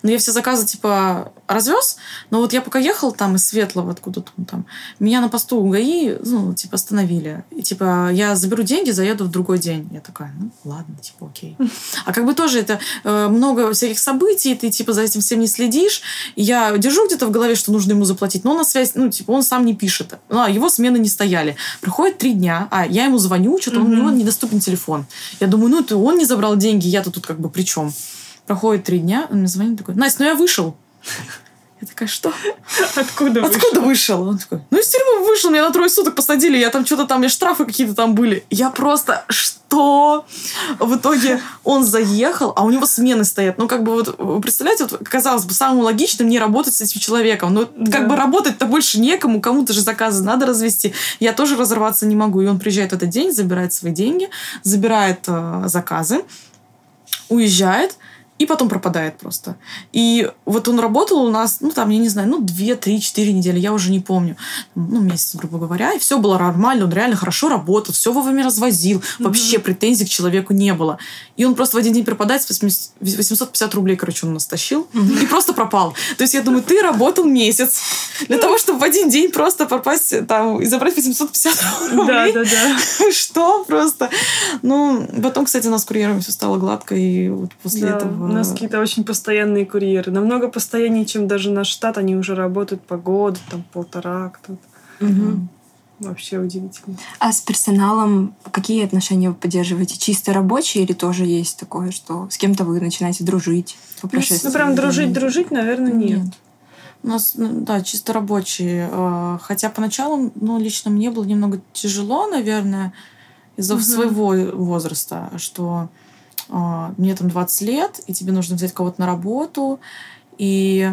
Speaker 2: но я все заказы, типа, развез. Но вот я пока ехал там из Светлого откуда-то там, меня на посту у ГАИ, ну, типа, остановили. И, типа, я заберу деньги, заеду в другой день. Я такая, ну, ладно, типа, окей. А как бы тоже это э, много всяких событий, ты, типа, за этим всем не следишь. И я держу где-то в голове, что нужно ему заплатить, но он на связь, ну, типа, он сам не пишет. Ну, а его смены не стояли. Проходит три дня, а я ему звоню, что-то mm-hmm. у него недоступен телефон. Я думаю, ну, это он не забрал деньги, я-то тут как бы при чем? Проходит три дня, он мне звонит такой, Настя, ну я вышел. Я такая, что?
Speaker 3: Откуда
Speaker 2: вышел? Откуда вышел? Он такой, ну из тюрьмы вышел, меня на трое суток посадили, я там что-то там, мне штрафы какие-то там были. Я просто, что? В итоге он заехал, а у него смены стоят. Ну, как бы вот, вы представляете, вот, казалось бы, самым логичным не работать с этим человеком. Но да. как бы работать-то больше некому, кому-то же заказы надо развести. Я тоже разорваться не могу. И он приезжает в этот день, забирает свои деньги, забирает э, заказы, уезжает, и потом пропадает просто. И вот он работал у нас, ну, там, я не знаю, ну, две, три, четыре недели, я уже не помню. Ну, месяц, грубо говоря, и все было нормально, он реально хорошо работал, все вовремя развозил, вообще mm-hmm. претензий к человеку не было. И он просто в один день пропадает, с 850 рублей, короче, он нас тащил, mm-hmm. и просто пропал. То есть я думаю, ты работал месяц для того, чтобы в один день просто пропасть там и забрать 850 рублей.
Speaker 3: Да, да, да.
Speaker 2: Что просто? Ну, потом, кстати, у нас с курьером все стало гладко, и вот после этого
Speaker 3: у нас какие-то очень постоянные курьеры. Намного постояннее, чем даже наш штат. Они уже работают по году, там полтора кто-то. Угу. Вообще удивительно.
Speaker 1: А с персоналом какие отношения вы поддерживаете? Чисто рабочие или тоже есть такое, что с кем-то вы начинаете дружить?
Speaker 3: По ну, ну прям дружить, дружить, наверное, нет. нет.
Speaker 2: У нас, ну, да, чисто рабочие. А, хотя поначалу, ну, лично мне было немного тяжело, наверное, из-за угу. своего возраста, что мне там 20 лет, и тебе нужно взять кого-то на работу. И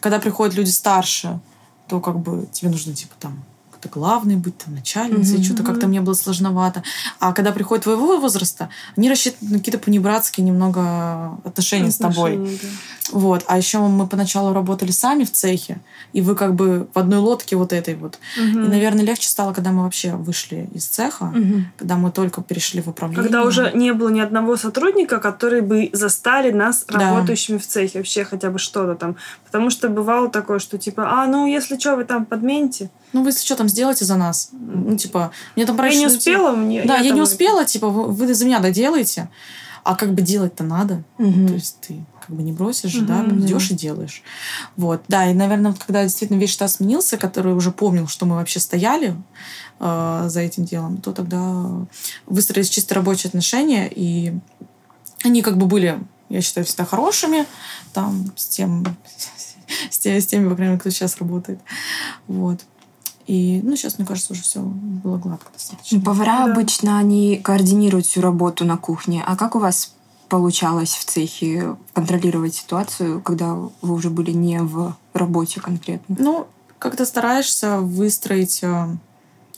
Speaker 2: когда приходят люди старше, то как бы тебе нужно типа там как-то главный быть, там, начальницей, mm-hmm. что-то как-то мне было сложновато. А когда приходит твоего возраста, они рассчитывают на какие-то понебратские немного отношения, отношения с тобой. Да. Вот. А еще мы поначалу работали сами в цехе, и вы как бы в одной лодке вот этой вот. Угу. И, наверное, легче стало, когда мы вообще вышли из цеха, угу. когда мы только перешли в управление.
Speaker 3: Когда уже не было ни одного сотрудника, который бы застали нас работающими да. в цехе, вообще хотя бы что-то там. Потому что бывало такое, что типа, а, ну, если что, вы там подмените.
Speaker 2: Ну, вы что, там сделайте за нас. Ну, типа, мне там
Speaker 3: Я не успела, мне...
Speaker 2: Да, я, я не успела, типа, вы, вы за меня доделаете. А как бы делать-то надо. Угу. То есть ты как бы не бросишь, угу, да, идешь и делаешь. Вот, да, и, наверное, когда действительно весь штат сменился, который уже помнил, что мы вообще стояли э, за этим делом, то тогда выстроились чисто рабочие отношения, и они как бы были, я считаю, всегда хорошими, там, с тем, с теми, с теми, по крайней мере, кто сейчас работает. Вот. И, ну, сейчас, мне кажется, уже все было гладко достаточно.
Speaker 1: Повара да. обычно, они координируют всю работу на кухне. А как у вас получалось в цехе контролировать ситуацию, когда вы уже были не в работе конкретно?
Speaker 2: Ну, как-то стараешься выстроить э,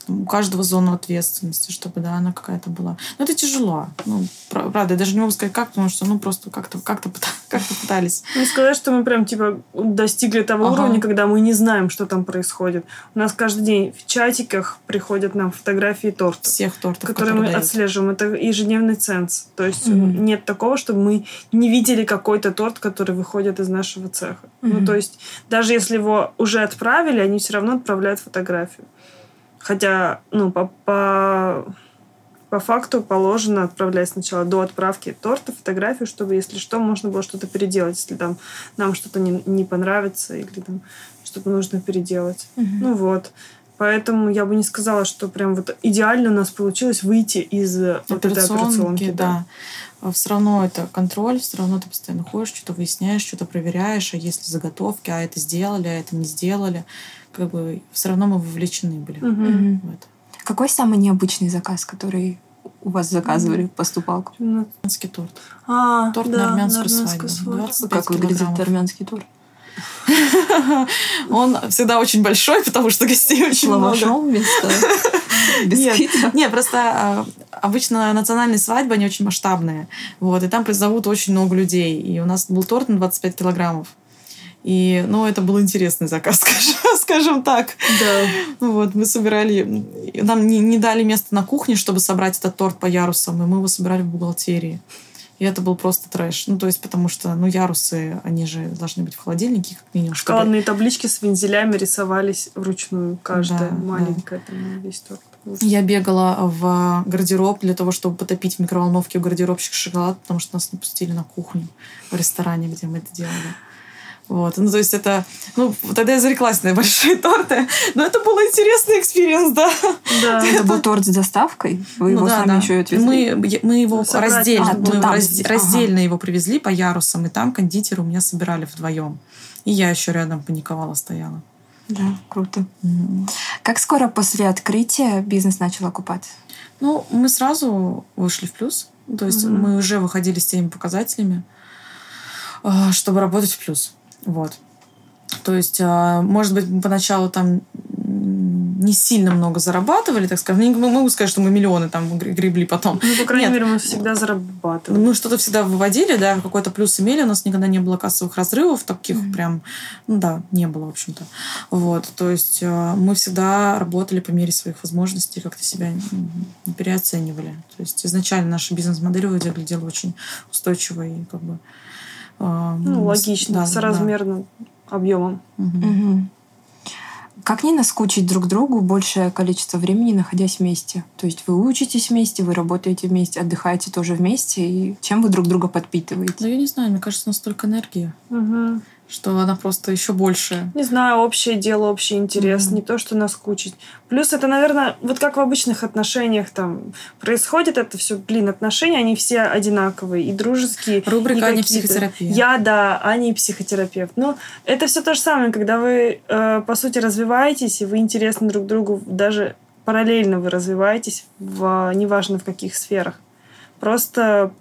Speaker 2: у каждого зону ответственности, чтобы, да, она какая-то была. Но это тяжело. Ну, правда, я даже не могу сказать как, потому что, ну, просто как-то как -то, как -то пытались.
Speaker 3: Не сказать, что мы прям, типа, достигли того ага. уровня, когда мы не знаем, что там происходит. У нас каждый день в чатиках приходят нам фотографии торта.
Speaker 2: Всех тортов,
Speaker 3: которые, которые мы дают. отслеживаем. Это ежедневный ценз. То есть mm-hmm. нет такого, чтобы мы не видели какой-то торт, который выходит из нашего цеха. Mm-hmm. Ну, то есть даже если его уже отправили, они все равно отправляют фотографию. Хотя, ну, по, по, по факту положено отправлять сначала до отправки торта фотографию, чтобы, если что, можно было что-то переделать, если там нам что-то не, не понравится или там что-то нужно переделать. Угу. Ну вот. Поэтому я бы не сказала, что прям вот идеально у нас получилось выйти из вот этой операционки.
Speaker 2: Да. да. Все равно это контроль, все равно ты постоянно ходишь, что-то выясняешь, что-то проверяешь, а если заготовки, а это сделали, а это не сделали как бы все равно мы вовлечены были
Speaker 1: угу. в это. Какой самый необычный заказ, который у вас заказывали, поступал?
Speaker 2: Армянский торт.
Speaker 3: А,
Speaker 2: торт
Speaker 3: да,
Speaker 2: на армянскую свадьбу. свадьбу.
Speaker 1: Как выглядит армянский торт?
Speaker 2: Он всегда очень большой, потому что гостей очень много. вместо нет, нет, просто а, обычно национальные свадьбы, они очень масштабные. Вот, и там призовут очень много людей. И у нас был торт на 25 килограммов. И, ну, это был интересный заказ, скажем, скажем так.
Speaker 3: Да.
Speaker 2: Ну вот, мы собирали... Нам не, не дали место на кухне, чтобы собрать этот торт по ярусам, и мы его собирали в бухгалтерии. И это был просто трэш. Ну, то есть, потому что, ну, ярусы, они же должны быть в холодильнике, как минимум.
Speaker 3: Шоколадные чтобы... таблички с вензелями рисовались вручную. Каждая да, маленькая, да. там, весь торт.
Speaker 2: Я бегала в гардероб для того, чтобы потопить в микроволновке у гардеробщика шоколад, потому что нас не пустили на кухню в ресторане, где мы это делали. Вот. Ну, то есть это... Ну, тогда я зареклась на большие торты. Но это был интересный experience, да.
Speaker 1: Да. Это был торт с доставкой? Вы ну, его да, сами да. еще отвезли?
Speaker 2: Мы, мы его Собрать. раздельно, а, мы его разде, ага. раздельно его привезли по ярусам, и там кондитеры у меня собирали вдвоем. И я еще рядом паниковала, стояла.
Speaker 1: Да, круто. Mm-hmm. Как скоро после открытия бизнес начал окупаться?
Speaker 2: Ну, мы сразу вышли в плюс. То есть mm-hmm. мы уже выходили с теми показателями, а, чтобы работать в плюс. Вот. То есть, а, может быть, поначалу там не сильно много зарабатывали, так скажем. Не могу сказать, что мы миллионы там гребли потом.
Speaker 3: Ну, по крайней Нет. мере, мы всегда зарабатывали.
Speaker 2: Мы что-то всегда выводили, да, какой-то плюс имели. У нас никогда не было кассовых разрывов таких mm-hmm. прям, ну да, не было, в общем-то. Вот, то есть а, мы всегда работали по мере своих возможностей, как-то себя не переоценивали. То есть изначально наша бизнес-модель выглядела очень устойчивой и как бы
Speaker 3: ну, логично, да, соразмерно да. объемом.
Speaker 1: Угу. Как не наскучить друг другу большее количество времени, находясь вместе? То есть вы учитесь вместе, вы работаете вместе, отдыхаете тоже вместе, и чем вы друг друга подпитываете?
Speaker 2: Ну, я не знаю, мне кажется, у нас столько энергии.
Speaker 3: Угу
Speaker 2: что она просто еще больше.
Speaker 3: Не знаю, общее дело, общий интерес, mm-hmm. не то, что наскучить. Плюс это, наверное, вот как в обычных отношениях там происходит это все, блин, отношения, они все одинаковые и дружеские.
Speaker 2: Рубрика Аня психотерапия.
Speaker 3: Я, да, Аня и психотерапевт. Ну, это все то же самое, когда вы, э, по сути, развиваетесь, и вы интересны друг другу, даже параллельно вы развиваетесь, в, неважно в каких сферах. Просто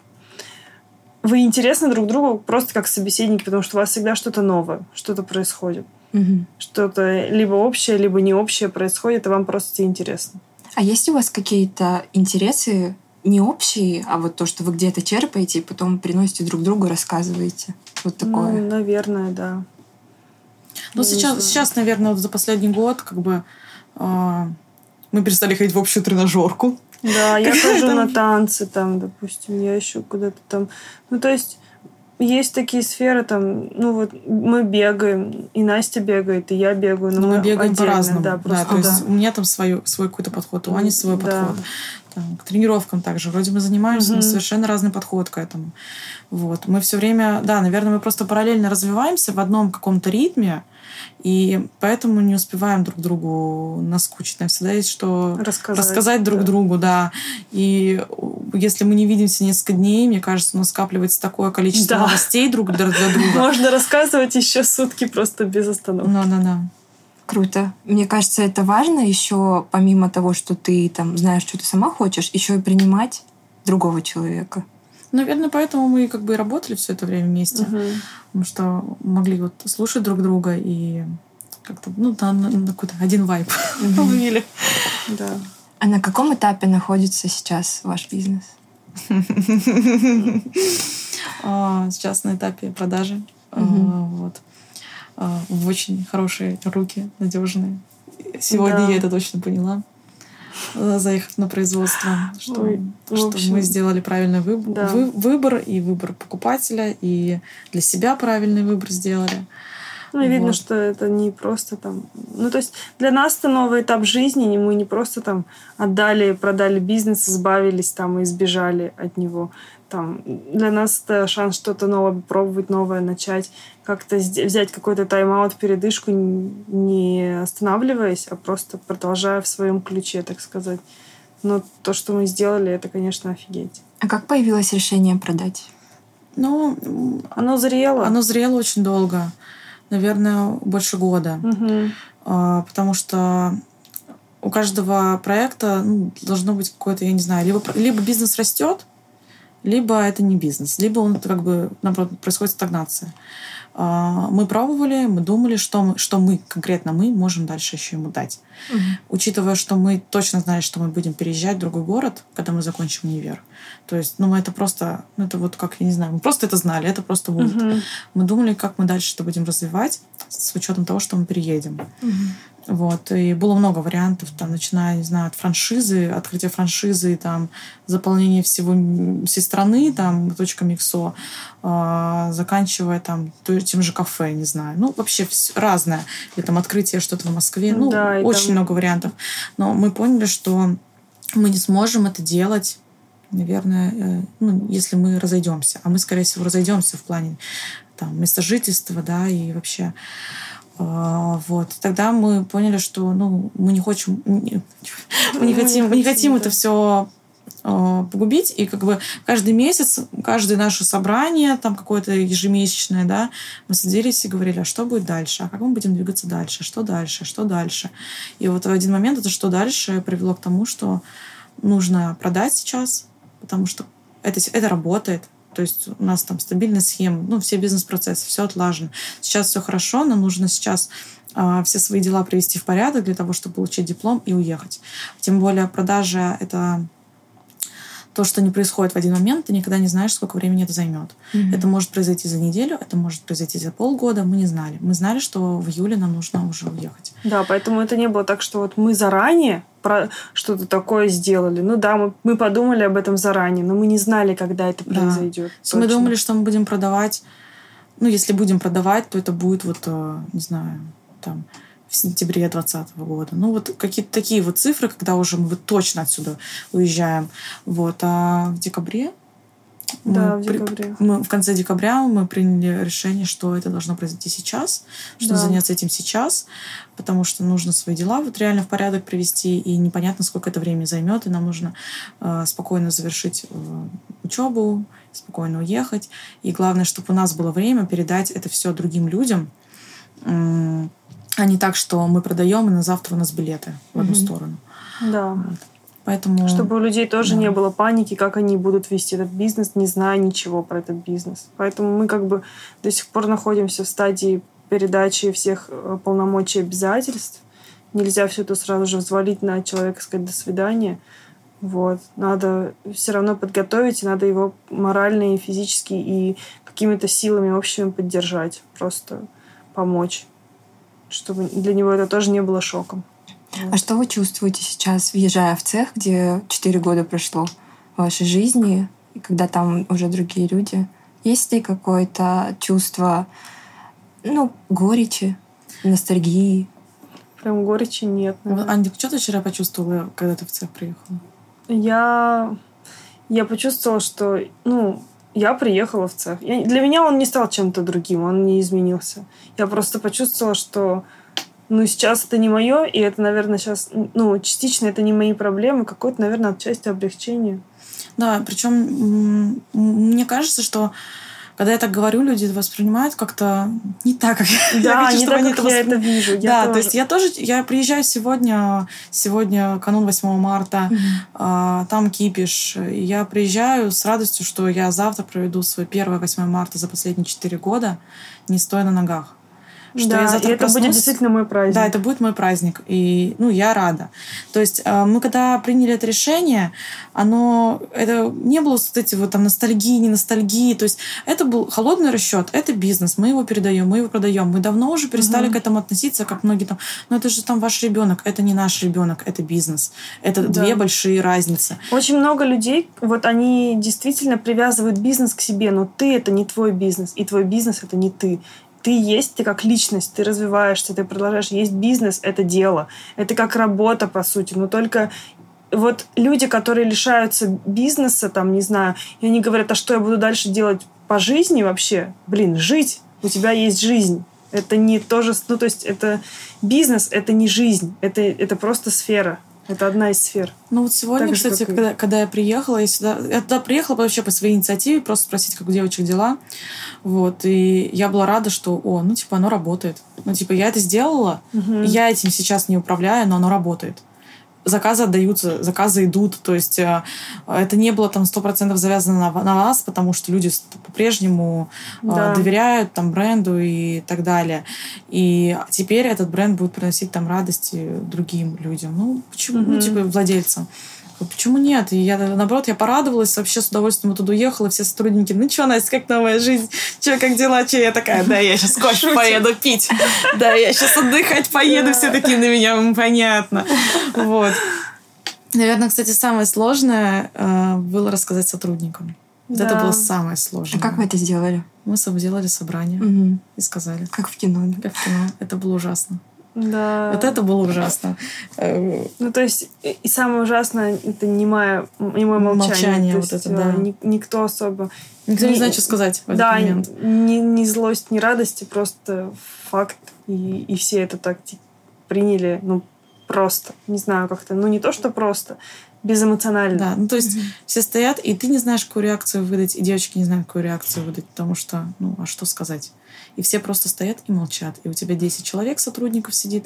Speaker 3: вы интересны друг другу просто как собеседник, потому что у вас всегда что-то новое, что-то происходит.
Speaker 1: Угу.
Speaker 3: Что-то либо общее, либо не общее происходит, и вам просто интересно.
Speaker 1: А есть у вас какие-то интересы не общие, а вот то, что вы где-то черпаете и потом приносите друг другу, рассказываете? Вот такое.
Speaker 3: Ну, наверное, да.
Speaker 2: Ну, сейчас, сейчас, наверное, вот за последний год как бы э, мы перестали ходить в общую тренажерку.
Speaker 3: Да, я хожу на танцы там, допустим, я еще куда-то там. Ну, то есть есть такие сферы, там, ну вот мы бегаем, и Настя бегает, и я бегаю, но, но мы, мы бегаем
Speaker 2: по-разному. Да, просто, да, то есть да. у меня там свой, свой какой-то подход, у Ани свой да. подход. Там, к тренировкам также. Вроде мы занимаемся, угу. но совершенно разный подход к этому. Вот. Мы все время, да, наверное, мы просто параллельно развиваемся в одном каком-то ритме, и поэтому не успеваем друг другу наскучить. Нам всегда есть что рассказать, рассказать друг да. другу, да. И если мы не видимся несколько дней, мне кажется, у нас скапливается такое количество да. новостей друг для друга.
Speaker 3: Можно рассказывать еще сутки просто без остановки.
Speaker 2: Да, да, да.
Speaker 1: Круто. Мне кажется, это важно еще, помимо того, что ты там знаешь, что ты сама хочешь, еще и принимать другого человека.
Speaker 2: Наверное, поэтому мы как бы и работали все это время вместе. Угу. Потому что могли вот слушать друг друга и как-то, ну, на, на, на какой-то один вайп угу. ловили.
Speaker 3: Да.
Speaker 1: А на каком этапе находится сейчас ваш бизнес?
Speaker 2: А, Сейчас на этапе продажи. А. Вот. А, В очень хорошие руки, надежные. Сегодня
Speaker 3: Да.
Speaker 2: я это точно поняла. А, Заехав на производство, что,
Speaker 3: Ой,
Speaker 2: что
Speaker 3: общем,
Speaker 2: мы сделали правильный выбор,
Speaker 3: да.
Speaker 2: выбор и выбор покупателя, и для себя правильный выбор сделали.
Speaker 3: Ну, и видно,
Speaker 2: Вот.
Speaker 3: что это не просто там... Ну, то есть для нас это новый этап жизни, и мы не просто там отдали, продали бизнес, избавились там и сбежали от него. Там, для нас это шанс что-то новое пробовать, новое начать, как-то взять какой-то тайм-аут, передышку, не останавливаясь, а просто продолжая в своем ключе, так сказать. Но то, что мы сделали, это, конечно, офигеть.
Speaker 1: А как появилось решение продать?
Speaker 2: Ну,
Speaker 3: Оно зрело.
Speaker 2: оно зрело очень долго. Наверное, больше года. А, потому что у каждого проекта ну, должно быть какое-то, я не знаю, либо, либо бизнес растет, либо это не бизнес, либо он как бы наоборот происходит стагнация. А, Мы пробовали, мы думали, что мы, что мы конкретно мы можем дальше еще ему дать. Учитывая, что мы точно знали, что мы будем переезжать в другой город, когда мы закончим универ. То есть, ну, мы это просто, ну, это вот как, я не знаю, мы просто это знали, это просто будет.
Speaker 3: Мгм.
Speaker 2: Мы думали, как мы дальше это будем развивать с учетом того, что мы переедем. Вот. И было много вариантов, там, начиная, не знаю, от франшизы, открытия франшизы, там, заполнение всего, всей страны, там, точка Миксо, а, заканчивая там тем же кафе, не знаю. Ну, вообще всё разное. Или там открытие что-то в Москве. Ну,
Speaker 3: Да, и
Speaker 2: очень
Speaker 3: там-
Speaker 2: много вариантов. Но мы поняли, что мы не сможем это делать наверное, э, ну, если мы разойдемся. А мы, скорее всего, разойдемся в плане там, места жительства, да, и вообще вот. Тогда мы поняли, что ну, мы не хотим, мы не хотим, мы не хотим это все погубить. И как бы каждый месяц, каждое наше собрание, там какое-то ежемесячное, да, мы садились и говорили, а что будет дальше, а как мы будем двигаться дальше, что дальше, что дальше. И вот в один момент это что дальше привело к тому, что нужно продать сейчас, потому что это, это работает. То есть у нас там стабильная схема, ну, все бизнес-процессы, все отлажено. Сейчас все хорошо, нам нужно сейчас а, все свои дела привести в порядок для того, чтобы получить диплом и уехать. Тем более продажа — это то, что не происходит в один момент, ты никогда не знаешь, сколько времени это займет.
Speaker 1: Мгм.
Speaker 2: Это может произойти за неделю, это может произойти за полгода, мы не знали. Мы знали, что в июле нам нужно уже уехать.
Speaker 3: Да, поэтому это не было так, что вот мы заранее про что-то такое сделали. Ну да, мы, мы подумали об этом заранее, но мы не знали, когда это
Speaker 2: Да.
Speaker 3: произойдет.
Speaker 2: Есть мы думали, что мы будем продавать, ну, если будем продавать, то это будет вот, э, не знаю, там, в сентябре 2020 года. Ну, вот какие-то такие вот цифры, когда уже мы вот точно отсюда уезжаем. Вот. А в декабре мы
Speaker 3: Да, в
Speaker 2: при-
Speaker 3: декабре.
Speaker 2: мы в конце декабря мы приняли решение, что это должно произойти сейчас, что
Speaker 3: Да.
Speaker 2: заняться этим сейчас, потому что нужно свои дела вот реально в порядок привести, и непонятно, сколько это времени займет, и нам нужно э, спокойно завершить э, учебу, спокойно уехать. И главное, чтобы у нас было время передать это все другим людям, м, а не так, что мы продаем, и на завтра у нас билеты в одну сторону.
Speaker 3: Да.
Speaker 2: Вот. Поэтому...
Speaker 3: Чтобы у людей тоже
Speaker 2: да.
Speaker 3: не было паники, как они будут вести этот бизнес, не зная ничего про этот бизнес. Поэтому мы как бы до сих пор находимся в стадии передачи всех э, полномочий и обязательств. Нельзя все это сразу же взвалить на человека, сказать «до свидания». Вот. Надо все равно подготовить, и надо его морально и физически, и какими-то силами общими поддержать. Просто помочь. Чтобы для него это тоже не было шоком.
Speaker 1: А что вы чувствуете сейчас, въезжая в цех, где 4 года прошло в вашей жизни, и когда там уже другие люди? Есть ли какое-то чувство, ну, горечи, ностальгии?
Speaker 3: Прям горечи нет.
Speaker 2: Вот,
Speaker 3: наверное.
Speaker 2: Ань, что ты вчера почувствовала, когда ты в цех приехала?
Speaker 3: Я, я почувствовала, что, ну, я приехала в цех. Я- для меня он не стал чем-то другим, он не изменился. Я просто почувствовала, что, ну, сейчас это не мое, и это, наверное, сейчас, ну, частично это не мои проблемы, какое-то, наверное, отчасти облегчение.
Speaker 2: Да, причем мне кажется, что когда я так говорю, люди воспринимают как-то не так, как я
Speaker 3: Да,
Speaker 2: хочу,
Speaker 3: не так,
Speaker 2: они
Speaker 3: как я это вижу. Я
Speaker 2: да, то
Speaker 3: тоже.
Speaker 2: есть я тоже, я приезжаю сегодня, сегодня канун 8 марта, а, там кипиш. И я приезжаю с радостью, что я завтра проведу свой первый 8 марта за последние 4 года, не стоя на ногах. Что
Speaker 3: да,
Speaker 2: я завтра
Speaker 3: и это будет
Speaker 2: проснусь-
Speaker 3: действительно мой праздник.
Speaker 2: Да, это будет мой праздник. И, ну, я рада. То есть э, мы когда приняли это решение, оно, это не было вот эти вот там ностальгии, не ностальгии. То есть это был холодный расчет, это бизнес, мы его передаем, мы его продаем. Мы давно уже перестали
Speaker 3: Мгм.
Speaker 2: к этому относиться, как многие там, ну это же там ваш ребенок, это не наш ребенок, это бизнес. Это
Speaker 3: Да.
Speaker 2: две большие разницы.
Speaker 3: Очень много людей, вот они действительно привязывают бизнес к себе, но ты это не твой бизнес, и твой бизнес это не ты. Ты есть, ты как личность, ты развиваешься, ты продолжаешь. Есть бизнес, это дело. Это как работа, по сути. Но только вот люди, которые лишаются бизнеса, там, не знаю, и они говорят, а что я буду дальше делать по жизни вообще? Блин, жить. У тебя есть жизнь. Это не то же... Ну, то есть это бизнес, это не жизнь. Это, это просто сфера. Это одна из сфер.
Speaker 2: Ну вот сегодня,
Speaker 3: Так же,
Speaker 2: кстати,
Speaker 3: как и-
Speaker 2: когда, когда я приехала, я сюда, я туда приехала вообще по своей инициативе, просто спросить, как у девочек дела. Вот, и я была рада, что, о, ну, типа, оно работает. Ну, типа, я это сделала,
Speaker 3: Мгм.
Speaker 2: я этим сейчас не управляю, но оно работает. Заказы отдаются, заказы идут, то есть э, это не было там 100% завязано на, на вас, потому что люди по-прежнему э,
Speaker 3: Да.
Speaker 2: доверяют там бренду и так далее. И теперь этот бренд будет приносить там радости другим людям. Ну, почему? Ну,
Speaker 3: Мгм.
Speaker 2: типа владельцам. Почему нет? И я, наоборот, я порадовалась, вообще с удовольствием туда уехала, все сотрудники, ну что, Настя, как новая жизнь? Че, как дела? Че? Я такая, да, я сейчас кофе поеду пить. Да, я сейчас отдыхать поеду. Все такие на меня, «М, понятно. Вот. Наверное, кстати, самое сложное э, было рассказать сотрудникам. Вот это
Speaker 3: Да.
Speaker 2: было самое
Speaker 1: А
Speaker 2: сложное.
Speaker 1: как вы это сделали?
Speaker 2: Мы сделали собрание
Speaker 1: Мгм.
Speaker 2: и сказали,
Speaker 1: Как в кино. да?
Speaker 2: как в кино. Это было ужасно.
Speaker 3: Да.
Speaker 2: Вот это было ужасно. Э,
Speaker 3: Ну, то есть, и самое ужасное, это немое, немое молчание.
Speaker 2: Молчание
Speaker 3: То
Speaker 2: вот
Speaker 3: есть,
Speaker 2: это, да.
Speaker 3: э, ни- никто особо...
Speaker 2: Никто не
Speaker 3: Не-
Speaker 2: знает, что сказать в этот
Speaker 3: да,
Speaker 2: момент.
Speaker 3: ни, ни злость, ни радости, просто факт. И, и все это так приняли, ну, просто. Не знаю, как-то, ну, не то, что просто, безэмоционально.
Speaker 2: Да, ну то есть все стоят, и ты не знаешь, какую реакцию выдать, и девочки не знают, какую реакцию выдать, потому что, ну, а что сказать? И все просто стоят и молчат. И у тебя 10 человек, сотрудников сидит,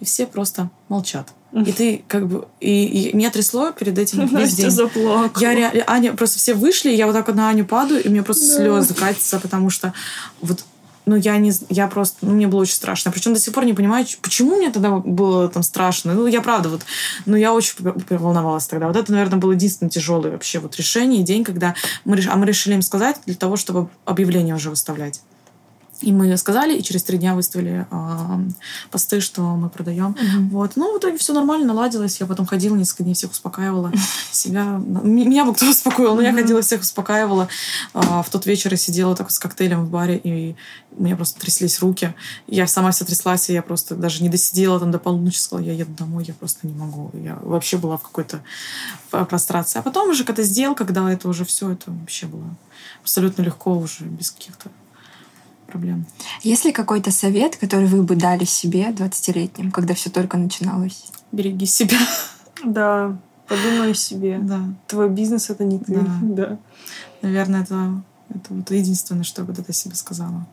Speaker 2: и все просто молчат. И ты как бы... И, и меня трясло перед этим весь день.
Speaker 3: заплакала.
Speaker 2: Я ре- Аня, просто все вышли, я вот так вот на Аню падаю, и меня просто
Speaker 3: Да.
Speaker 2: слезы катятся, потому что вот ну, я не... Я просто... Ну, мне было очень страшно. Причем до сих пор не понимаю, почему мне тогда было там страшно. Ну, я правда вот... Ну, я очень волновалась тогда. Вот это, наверное, был единственный тяжелый вообще вот решение и день, когда мы, реш- а мы решили им сказать для того, чтобы объявление уже выставлять. И мы сказали, и через три дня выставили а, посты, что мы продаем.
Speaker 1: Мгм.
Speaker 2: Вот. Ну, в итоге все нормально, наладилось. Я потом ходила несколько дней, всех успокаивала. Себя... Меня бы кто успокоил, но я ходила, всех успокаивала. А, В тот вечер я сидела так с коктейлем в баре, и у меня просто тряслись руки. Я сама вся тряслась, и я просто даже не досидела там до полуночи, сказала, я еду домой, я просто не могу. Я вообще была в какой-то прострации. А потом уже, когда сделал, когда это уже все, это вообще было абсолютно легко уже, без каких-то проблем.
Speaker 1: Есть ли какой-то совет, который вы бы дали себе 20-летним, когда все только начиналось?
Speaker 2: Береги себя.
Speaker 3: Да, подумай о себе.
Speaker 2: Да.
Speaker 3: Твой бизнес — это не ты.
Speaker 2: Да.
Speaker 3: Да.
Speaker 2: Наверное, это, это вот единственное, что я бы тогда себе сказала.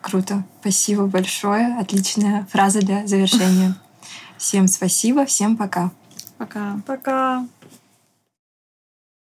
Speaker 1: Круто. Спасибо большое. Отличная фраза для завершения. Всем спасибо, всем пока.
Speaker 2: Пока.
Speaker 3: Пока.